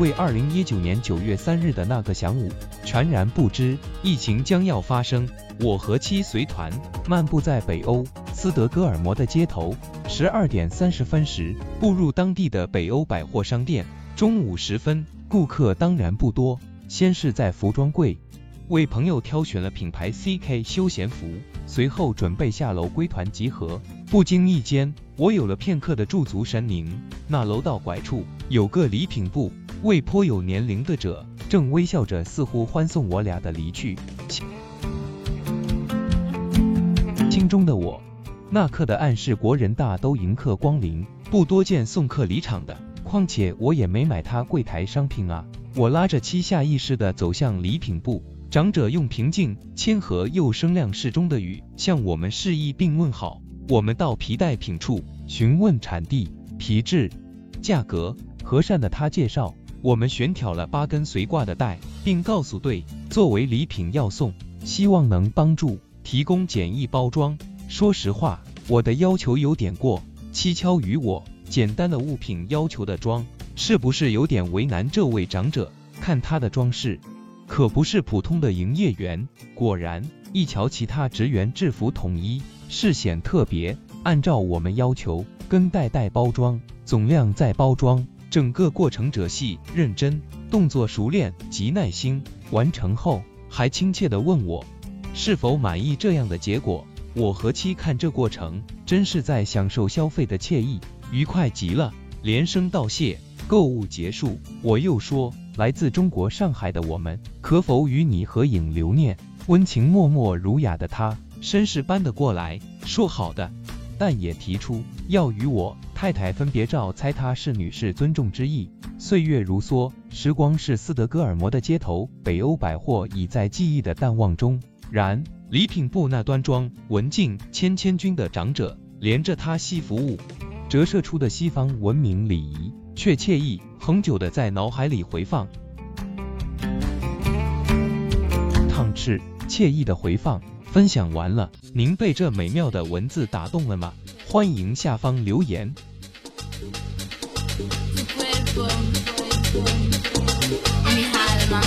为二零一九年九月三日的那个晌午，全然不知疫情将要发生。我和妻随团漫步在北欧斯德哥尔摩的街头，十二点三十分时步入当地的北欧百货商店。中午时分，顾客当然不多，先是在服装柜为朋友挑选了品牌 CK 休闲服，随后准备下楼归团集合。不经意间，我有了片刻的驻足神宁。那楼道拐处有个礼品部，位颇有年龄的者正微笑着，似乎欢送我俩的离去。心中的我，那刻的暗示国人大都迎客光临，不多见送客离场的。况且我也没买他柜台商品啊。我拉着妻下意识的走向礼品部，长者用平静、谦和又声量适中的语向我们示意并问好。我们到皮带品处询问产地、皮质、价格。和善的他介绍，我们选挑了八根随挂的带，并告诉队，作为礼品要送，希望能帮助提供简易包装。说实话，我的要求有点过，蹊跷于我简单的物品要求的装，是不是有点为难这位长者？看他的装饰，可不是普通的营业员。果然，一瞧其他职员制服统一。是显特别，按照我们要求，跟袋袋包装，总量再包装，整个过程者细、认真，动作熟练及耐心。完成后，还亲切地问我是否满意这样的结果。我和妻看这过程，真是在享受消费的惬意，愉快极了，连声道谢。购物结束，我又说，来自中国上海的我们，可否与你合影留念？温情脉脉、儒雅的他。绅士般的过来说好的，但也提出要与我太太分别照，猜她是女士尊重之意。岁月如梭，时光是斯德哥尔摩的街头，北欧百货已在记忆的淡忘中。然礼品部那端庄、文静、谦谦君的长者，连着他西服舞折射出的西方文明礼仪，却惬意恒久的在脑海里回放。烫翅，惬意的回放。分享完了，您被这美妙的文字打动了吗？欢迎下方留言。mi alma.